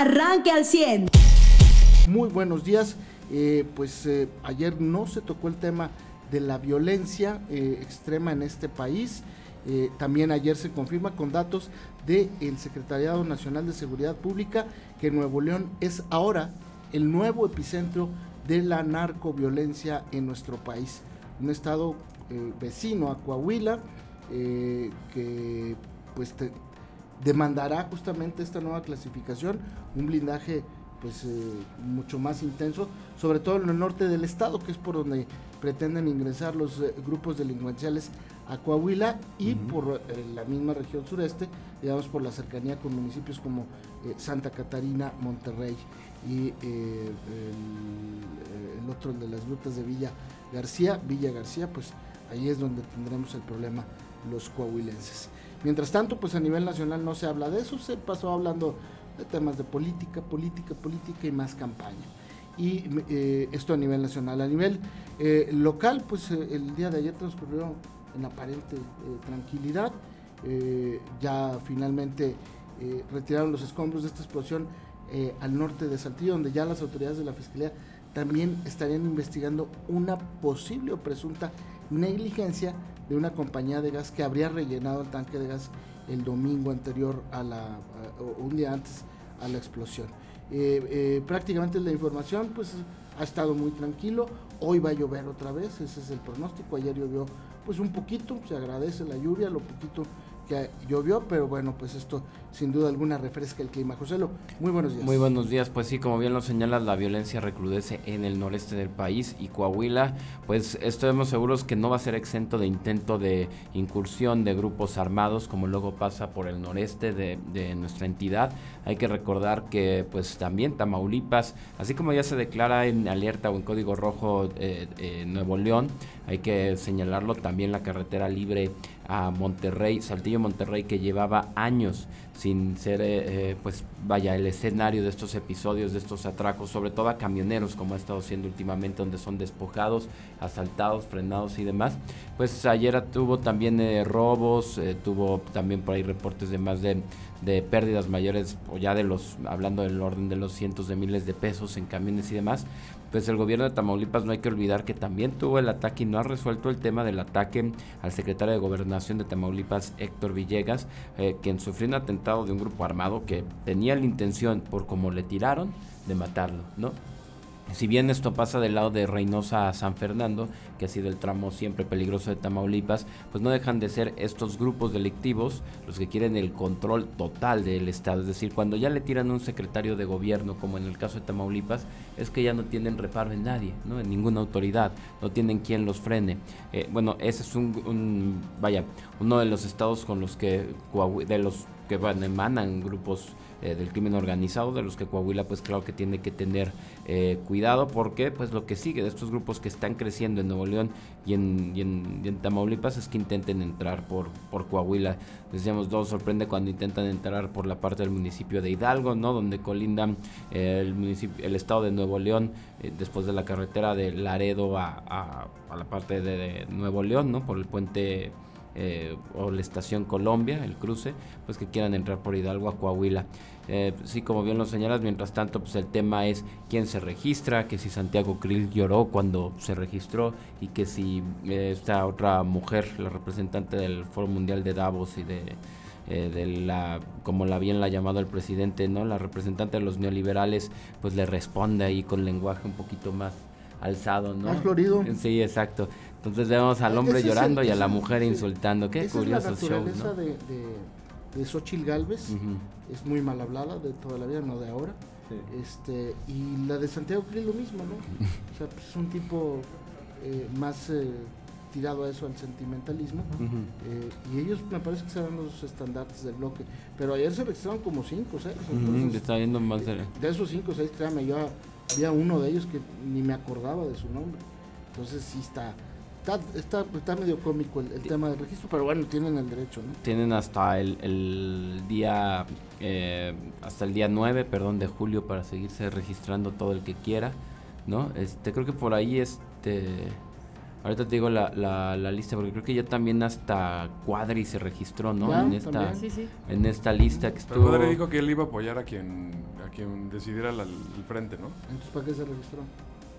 arranque al 100. Muy buenos días. Eh, pues eh, ayer no se tocó el tema de la violencia eh, extrema en este país. también ayer se confirma con datos del Secretariado Nacional de Seguridad Pública que Nuevo León es ahora el nuevo epicentro de la narcoviolencia en nuestro país. Un estado vecino a Coahuila que pues demandará justamente esta nueva clasificación, un blindaje pues eh, mucho más intenso, sobre todo en el norte del estado, que es por donde pretenden ingresar los eh, grupos delincuenciales a Coahuila y por eh, la misma región sureste, digamos por la cercanía con municipios como Santa Catarina, Monterrey y el, el, otro de las rutas de Villa García, Villa García, pues ahí es donde tendremos el problema los coahuilenses. Mientras tanto, pues a nivel nacional no se habla de eso, se pasó hablando de temas de política, política, política y más campaña. Y eh, esto a nivel nacional. A nivel eh, local, pues eh, el día de ayer transcurrió en aparente tranquilidad. ya finalmente retiraron los escombros de esta explosión al norte de Saltillo, donde ya las autoridades de la Fiscalía también estarían investigando una posible o presunta negligencia de una compañía de gas que habría rellenado el tanque de gas el domingo anterior a la, un día antes a la explosión. Eh, eh, prácticamente la información pues ha estado muy tranquilo, hoy va a llover otra vez, ese es el pronóstico, ayer llovió pues un poquito, se agradece la lluvia, lo poquito que llovió, pero bueno, pues esto sin duda alguna refresca el clima. José muy buenos días. Muy buenos días, pues sí, como bien lo señalas, la violencia recrudece en el noreste del país y Coahuila, pues estamos seguros que no va a ser exento de intento de incursión de grupos armados, como luego pasa por el noreste de, nuestra entidad. Hay que recordar que pues también Tamaulipas, así como ya se declara en alerta o en código rojo eh, eh, Nuevo León, hay que señalarlo también la carretera libre a Monterrey, Saltillo Monterrey, que llevaba años sin ser, eh, eh, pues vaya, el escenario de estos episodios, de estos atracos, sobre todo a camioneros, como ha estado siendo últimamente, donde son despojados, asaltados, frenados y demás. Pues ayer tuvo también eh, robos, tuvo también por ahí reportes de más de, de pérdidas mayores, o ya de los, hablando del orden de los cientos de miles de pesos en camiones y demás pues el gobierno de Tamaulipas no hay que olvidar que también tuvo el ataque y no ha resuelto el tema del ataque al secretario de Gobernación de Tamaulipas, Héctor Villegas, eh, quien sufrió un atentado de un grupo armado que tenía la intención, por como le tiraron, de matarlo, ¿no? Si bien esto pasa del lado de Reynosa a San Fernando, que ha sido el tramo siempre peligroso de Tamaulipas, pues no dejan de ser estos grupos delictivos los que quieren el control total del Estado. Es decir, cuando ya le tiran un secretario de gobierno, como en el caso de Tamaulipas, es que ya no tienen reparo en nadie, ¿no? en ninguna autoridad, no tienen quien los frene. Eh, bueno, ese es un, vaya, uno de los estados con los que, de los que van, emanan grupos eh, del crimen organizado, de los que Coahuila pues claro que tiene que tener eh, cuidado porque pues lo que sigue de estos grupos que están creciendo en Nuevo León y en, Tamaulipas es que intenten entrar por, por Coahuila. Decíamos, todo sorprende cuando intentan entrar por la parte del municipio de Hidalgo, ¿no? Donde colindan eh, el, municipio, el estado de Nuevo León después de la carretera de Laredo a, a, la parte de, de Nuevo León, ¿no? Por el puente eh, o la estación Colombia, el cruce, pues que quieran entrar por Hidalgo a Coahuila. Eh, sí, como bien lo señalas, mientras tanto, pues el tema es quién se registra, que si Santiago Krill lloró cuando se registró y que si eh, esta otra mujer, la representante del Foro Mundial de Davos y de, de la, como la bien la ha llamado el presidente, ¿no? La representante de los neoliberales, pues le responde ahí con lenguaje un poquito más alzado, ¿no? Más florido. Sí, exacto. Entonces vemos al hombre llorando y a la mujer insultando. Qué curioso show, ¿no? de, de, de Xochitl Galvez es muy mal hablada de toda la vida, no de ahora. Este, y la de Santiago Krill lo mismo, ¿no? o sea, pues es un tipo eh, más eh, tirado a eso, al sentimentalismo. Eh, y ellos me parece que serán los estandartes del bloque. Pero ayer se registraron como cinco o está más de... de esos cinco o seis, créame, yo había uno de ellos que ni me acordaba de su nombre. Entonces sí está Está, está, medio cómico el, tema del registro, pero bueno, tienen el derecho, ¿no? Tienen hasta el, el día eh, hasta el día 9, perdón, de julio para seguirse registrando todo el que quiera, ¿no? Este, creo que por ahí este Ahorita te digo la, la, la, lista, porque creo que ya también hasta Cuadri se registró, ¿no? Ya, en esta. Sí, sí. en esta lista que Pero estuvo. Padre dijo que él iba a apoyar a quien, a quien decidiera la- el frente, ¿no? Entonces, ¿para qué se registró?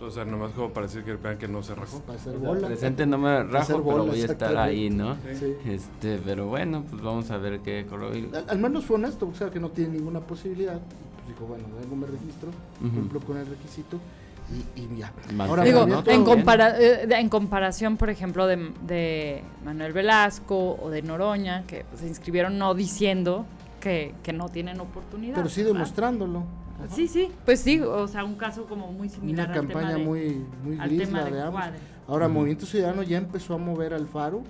O sea, nomás como para decir que vean que no se rajó. Para hacer O sea, bola. presente no me rajo, pero voy a estar ahí, ¿no? Sí. Este, pero bueno, pues vamos a ver qué. Al, al menos fue honesto, porque sabe que no tiene ninguna posibilidad. Y pues dijo, bueno, vengo, me registro, Ujú. cumplo con el requisito y, y ya. Más Ahora, Digo, en, compara- eh, de- en comparación, por ejemplo, de, de Manuel Velasco o de Noroña, que pues, se inscribieron no diciendo que, que no tienen oportunidad. Pero sí ¿verdad? demostrándolo. Ajá. Sí, sí, pues sí, o sea, un caso como muy similar Una al tema campaña de- muy, muy al gris, tema la de de ambos. Cuadri. Ahora. Movimiento Ciudadano ya empezó a mover al Faro,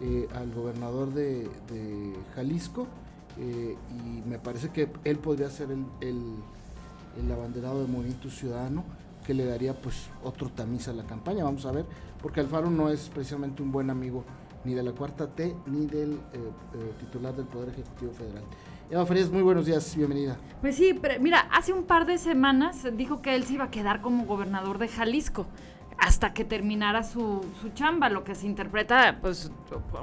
eh, al gobernador de, de Jalisco, eh, y me parece que él podría ser el, el- el abanderado de Movimiento Ciudadano, que le daría pues otro tamiz a la campaña, vamos a ver, porque Alfaro no es precisamente un buen amigo ni de la Cuarta T, ni del eh, eh, titular del Poder Ejecutivo Federal. Eva Frías, muy buenos días, bienvenida. Pues sí, pero mira, hace un par de semanas dijo que él se iba a quedar como gobernador de Jalisco hasta que terminara su, su chamba, lo que se interpreta, pues,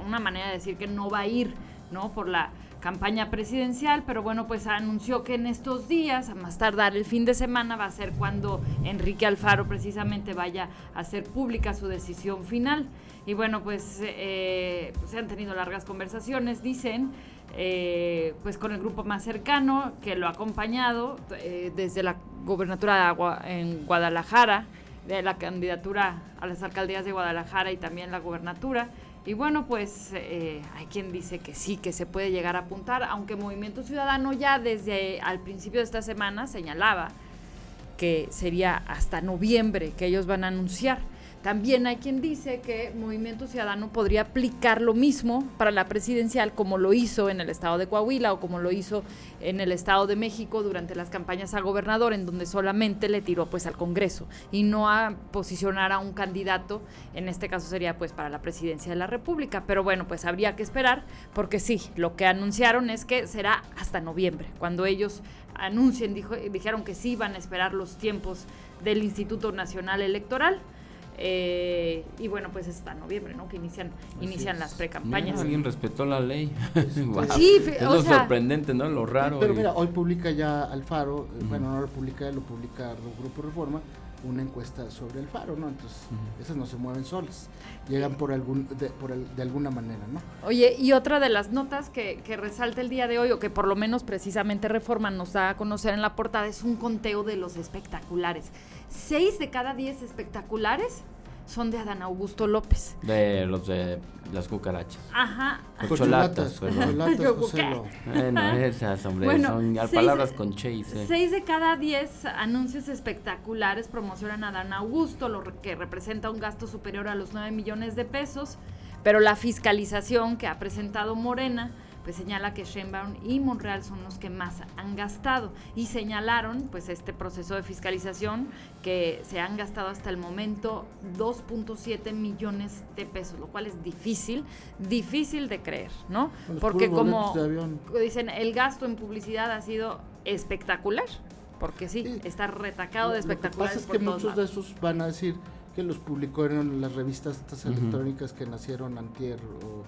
una manera de decir que no va a ir, ¿no? Por la campaña presidencial, pero bueno, pues anunció que en estos días, a más tardar el fin de semana, va a ser cuando Enrique Alfaro precisamente vaya a hacer pública su decisión final. Y bueno, pues eh, se han tenido largas conversaciones, dicen, eh, pues con el grupo más cercano que lo ha acompañado eh, desde la gobernatura de Gua- en Guadalajara, de la candidatura a las alcaldías de Guadalajara y también la gobernatura. Y bueno, pues eh, hay quien dice que sí, que se puede llegar a apuntar, aunque Movimiento Ciudadano ya desde al principio de esta semana señalaba que sería hasta noviembre que ellos van a anunciar. También hay quien dice que Movimiento Ciudadano podría aplicar lo mismo para la presidencial como lo hizo en el estado de Coahuila o como lo hizo en el estado de México durante las campañas a gobernador en donde solamente le tiró pues al Congreso y no a posicionar a un candidato, en este caso sería pues para la presidencia de la República, pero bueno, pues habría que esperar porque sí, lo que anunciaron es que será hasta noviembre, cuando ellos anuncien, dijo, dijeron que sí van a esperar los tiempos del Instituto Nacional Electoral. Eh, y bueno, pues es hasta noviembre, ¿no? Que inician, inician es. las Mira, precampañas. alguien respetó la ley. Guau. Sí, es lo sea- sorprendente, ¿no? Lo raro. Pero y- mira, hoy publica ya Alfaro, Ujú. bueno, no lo publica lo publica el Grupo Reforma, una encuesta sobre Alfaro, ¿no? Entonces, esas no se mueven solas, llegan por algún, de, por el- de alguna manera, ¿no? Oye, y otra de las notas que, que resalta el día de hoy, o que por lo menos precisamente Reforma nos da a conocer en la portada, es un conteo de los espectaculares. Seis de cada diez espectaculares son de Adán Augusto López. De los de las cucarachas. Ajá. ¿qué? Lo. Bueno, esas, hombre, Bueno, son seis- palabras con ce. Seis de cada diez anuncios espectaculares promocionan a Adán Augusto, lo re- que representa un gasto superior a los 9 millones de pesos, pero la fiscalización que ha presentado Morena pues señala que Sheinbaum y Monreal son los que más han gastado y señalaron pues este proceso de fiscalización que se han gastado hasta el momento 2.7 millones de pesos, lo cual es difícil, difícil de creer, ¿no? Los Porque como dicen, el gasto en publicidad ha sido espectacular, porque sí, Sí. está retacado de Lo- Lo que espectaculares pasa es que muchos de esos van a decir que los publicó en las revistas estas electrónicas que nacieron antier o,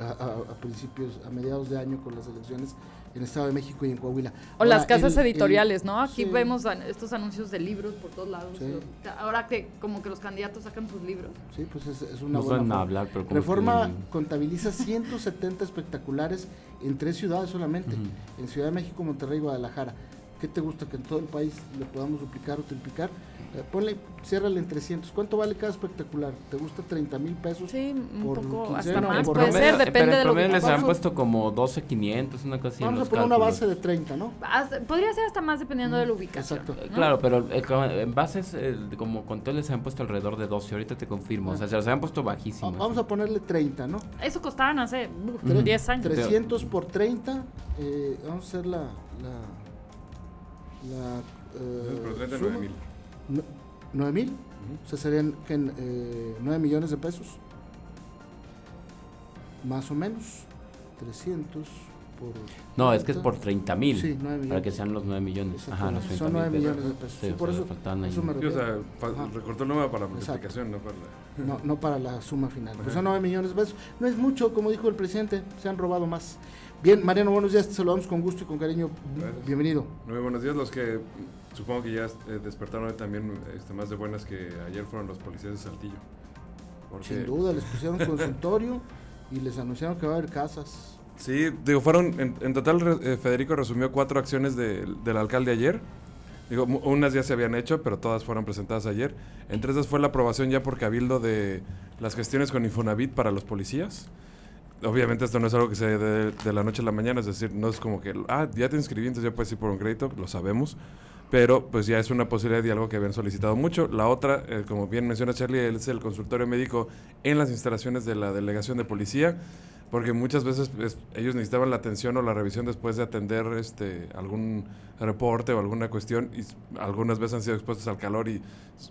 a, a- a principios, a mediados de año con las elecciones en Estado de México y en Coahuila. O las casas el- el- editoriales, ¿no? Aquí sí. vemos estos anuncios de libros por todos lados. Sí. Ahora que como que los candidatos sacan sus libros. Sí, pues es, es una No buena saben forma. hablar, pero como Reforma que- contabiliza 170 espectaculares en tres ciudades solamente, en Ciudad de México, Monterrey y Guadalajara. ¿Qué te gusta que en todo el país le podamos duplicar o triplicar? Eh, ponle, ciérrale en 300. ¿Cuánto vale cada espectacular? ¿Te gusta 30 mil pesos? Sí, un por poco, hasta quincena más por puede mes. ser, depende pero en de lo que promedio les han puesto como 12.500, una cosa así Vamos a poner una cálculos. base de 30, ¿no? Hasta- podría ser hasta más dependiendo de la ubicación. Exacto. ¿no? Claro, pero eh, en bases, eh, como conté, les han puesto alrededor de 12. Ahorita te confirmo. O sea, se han puesto bajísimos. Vamos a ponerle 30, ¿no? Eso costaban hace Ujú. 10 años. 300 por 30. eh, vamos a hacer la. la, la eh, Pero 30 suma. 9 mil. ¿Nueve mil? O sea, serían que, eh, 9 millones de pesos. Más o menos. 300 por... No, es que es por 30 mil. Sí, 9 millones. Para que sean los 9 millones. Ajá, los Exactamente. 30 Son 9 mil millones de pesos. Sí, por o sea, eso- eso me Sí, o sea, recortó el número para la multiplicación, no para la... No, no para la suma final. Pues son 9 millones de pesos. No es mucho, como dijo el presidente, se han robado más. Bien, Mariano, buenos días, te saludamos con gusto y con cariño. Gracias. Bienvenido. Muy buenos días, los que supongo que ya eh, despertaron hoy también este, más de buenas que ayer fueron los policías de Saltillo. Porque, Sin duda, les pusieron consultorio y les anunciaron que va a haber casas. Sí, digo, fueron, en, en total eh, Federico resumió cuatro acciones de- del alcalde ayer. Digo, unas ya se habían hecho, pero todas fueron presentadas ayer. Entre esas fue la aprobación ya por Cabildo de las gestiones con Infonavit para los policías. Obviamente esto no es algo que se dé de, de la noche a la mañana, es decir, no es como que, ah, ya te inscribí, entonces ya puedes ir por un crédito, lo sabemos. Pero pues ya es una posibilidad y algo que habían solicitado mucho. La otra, eh, como bien menciona Charlie, es el consultorio médico en las instalaciones de la delegación de policía porque muchas veces pues, ellos necesitaban la atención o la revisión después de atender este algún reporte o alguna cuestión y algunas veces han sido expuestos al calor y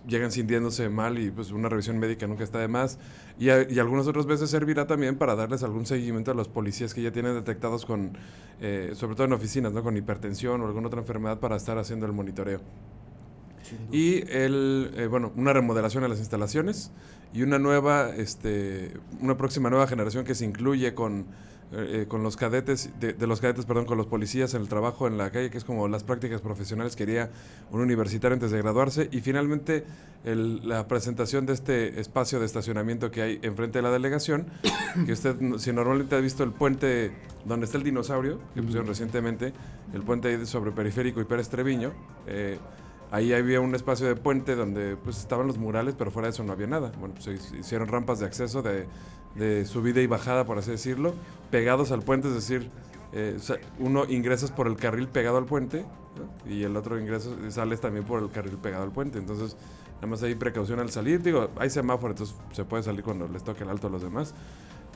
llegan sintiéndose mal y pues una revisión médica nunca está de más. Y, a- y algunas otras veces servirá también para darles algún seguimiento a los policías que ya tienen detectados con eh, sobre todo en oficinas no con hipertensión o alguna otra enfermedad para estar haciendo el monitoreo y el, eh, bueno, una remodelación a las instalaciones y una nueva, este, una próxima nueva generación que se incluye con, eh, eh, con los cadetes, de, de los cadetes, perdón, con los policías en el trabajo en la calle, que es como las prácticas profesionales que haría un universitario antes de graduarse. Y finalmente el- la presentación de este espacio de estacionamiento que hay enfrente de la delegación, que usted, si normalmente ha visto el puente donde está el dinosaurio, que pusieron recientemente, el puente ahí sobre Periférico y Pérez Treviño, eh, Ahí había un espacio de puente donde pues estaban los murales, pero fuera de eso no había nada. Bueno, pues se hic- hicieron rampas de acceso de, subida y bajada, por así decirlo, pegados al puente, es decir, eh, uno ingresas por el carril pegado al puente y el otro ingreso sales también por el carril pegado al puente. Entonces, nada más hay precaución al salir. Digo, hay semáforo, entonces se puede salir cuando les toque el alto a los demás.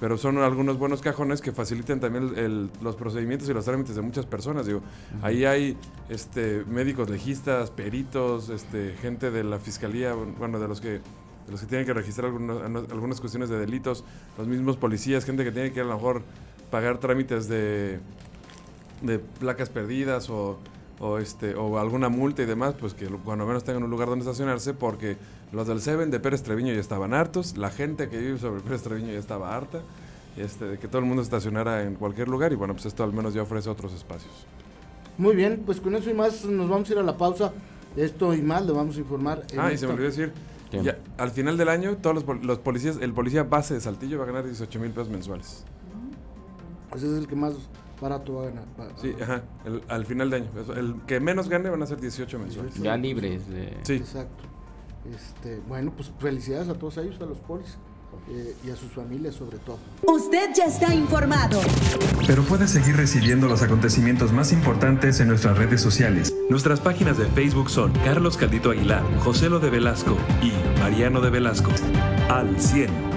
Pero son algunos buenos cajones que facilitan también el- el- los procedimientos y los trámites de muchas personas. Digo, ahí hay este, médicos legistas, peritos, este, gente de la fiscalía, bueno, de los que de los que tienen que registrar algunos- algunas cuestiones de delitos, los mismos policías, gente que tiene que a lo mejor pagar trámites de, de placas perdidas o, o, este, o alguna multa y demás, pues que lo- cuando menos tengan un lugar donde estacionarse, porque los del Seven de Pérez Treviño ya estaban hartos, la gente que vive sobre Pérez Treviño ya estaba harta, este, de que todo el mundo estacionara en cualquier lugar y bueno, pues esto al menos ya ofrece otros espacios. Muy bien, pues con eso y más nos vamos a ir a la pausa. Esto y más le vamos a informar. en Ah, y esta- se me olvidó decir, al final del año, todos los, los policías, el policía base de Saltillo va a ganar 18 mil pesos mensuales. Ese es el que más barato va a ganar. Va- Sí, ajá, el- al final de año. El que menos gane van a ser 18 mensuales. Ya libres de... Sí. Exacto. Este, bueno, pues felicidades a todos ellos, a los polis eh, y a sus familias sobre todo. Usted ya está informado. Pero puedes seguir recibiendo los acontecimientos más importantes en nuestras redes sociales. Nuestras páginas de Facebook son Carlos Caldito Aguilar, José Lo de Velasco y Mariano de Velasco. Al 100.